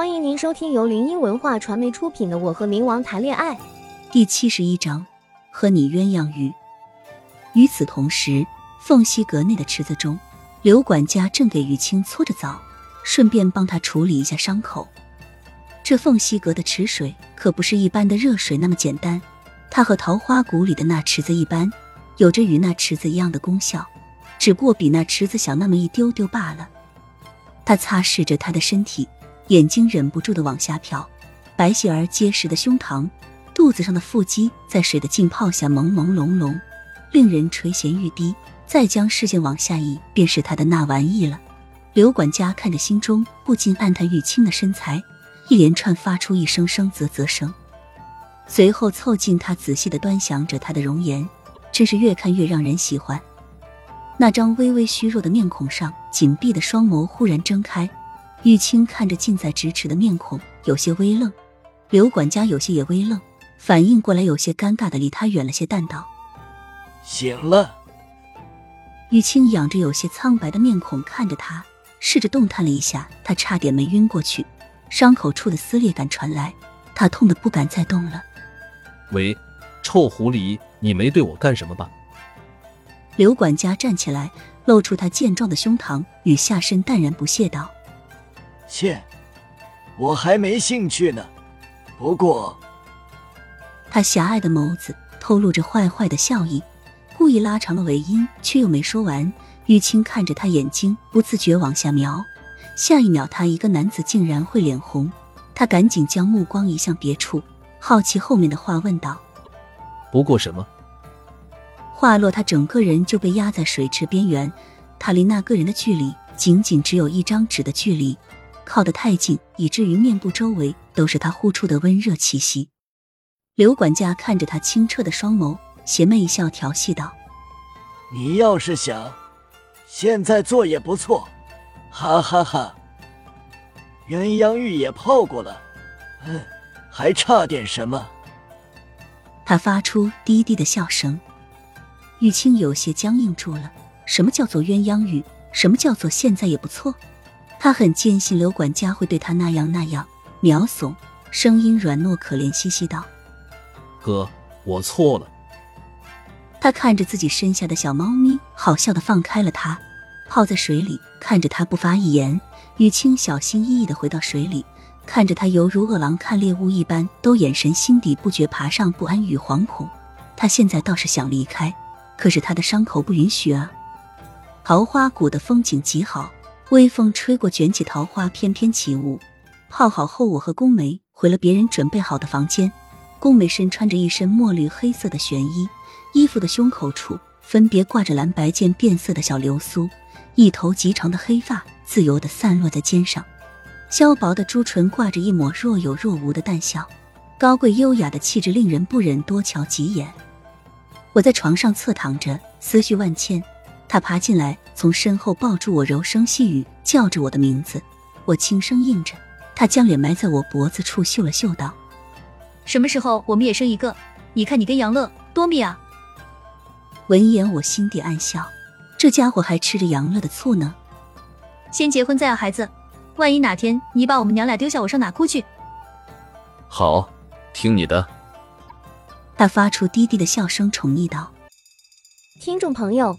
欢迎您收听由林音文化传媒出品的《我和冥王谈恋爱》第七十一章，和你鸳鸯浴。与此同时，凤溪阁内的池子中，刘管家正给玉清搓着澡，顺便帮他处理一下伤口。这凤溪阁的池水可不是一般的热水那么简单，它和桃花谷里的那池子一般，有着与那池子一样的功效，只不过比那池子小那么一丢丢罢了。他擦拭着他的身体，眼睛忍不住的往下瞟，白皙而结实的胸膛，肚子上的腹肌在水的浸泡下朦朦胧胧，令人垂涎欲滴。再将视线往下移，便是他的那玩意了。刘管家看着，心中不禁暗叹玉清的身材，一连串发出一声声啧啧声，随后凑近他，仔细的端详着他的容颜，真是越看越让人喜欢。那张微微虚弱的面孔上，紧闭的双眸忽然睁开。玉清看着近在咫尺的面孔，有些微愣。刘管家有些也微愣，反应过来，有些尴尬的离他远了些，淡道：“醒了。”玉清仰着有些苍白的面孔看着他，试着动弹了一下，他差点没晕过去。伤口处的撕裂感传来，他痛得不敢再动了。喂，臭狐狸，你没对我干什么吧？刘管家站起来，露出他健壮的胸膛与下身，淡然不屑道：“切，我还没兴趣呢。不过……”他狭隘的眸子透露着坏坏的笑意。故意拉长了尾音，却又没说完。玉清看着他，眼睛不自觉往下瞄。下一秒，他一个男子竟然会脸红。他赶紧将目光移向别处，好奇后面的话，问道：“不过什么？”话落，他整个人就被压在水池边缘。他离那个人的距离仅仅只有一张纸的距离，靠得太近，以至于面部周围都是他呼出的温热气息。刘管家看着他清澈的双眸。邪魅一笑，调戏道：“你要是想，现在做也不错，哈哈哈。鸳鸯浴也泡过了，嗯，还差点什么？”他发出低低的笑声。玉清有些僵硬住了。什么叫做鸳鸯浴？什么叫做现在也不错？他很坚信刘管家会对他那样那样。秒怂，声音软糯可怜兮兮道：“哥，我错了。”他看着自己身下的小猫咪，好笑的放开了它，泡在水里，看着它不发一言。雨清小心翼翼的回到水里，看着他犹如饿狼看猎物一般，都眼神心底不觉爬上不安与惶恐。他现在倒是想离开，可是他的伤口不允许啊。桃花谷的风景极好，微风吹过，卷起桃花翩翩起舞。泡好后，我和宫梅回了别人准备好的房间。宫梅身穿着一身墨绿黑色的玄衣。衣服的胸口处分别挂着蓝白渐变色的小流苏，一头极长的黑发自由地散落在肩上，削薄的朱唇挂着一抹若有若无的淡笑，高贵优雅的气质令人不忍多瞧几眼。我在床上侧躺着，思绪万千。他爬进来，从身后抱住我，柔声细语叫着我的名字，我轻声应着。他将脸埋在我脖子处，嗅了嗅，道：“什么时候我们也生一个？你看你跟杨乐多密啊！”闻言，我心底暗笑，这家伙还吃着杨乐的醋呢。先结婚再要孩子，万一哪天你把我们娘俩丢下，我上哪哭去？好，听你的。他发出低低的笑声，宠溺道：“听众朋友，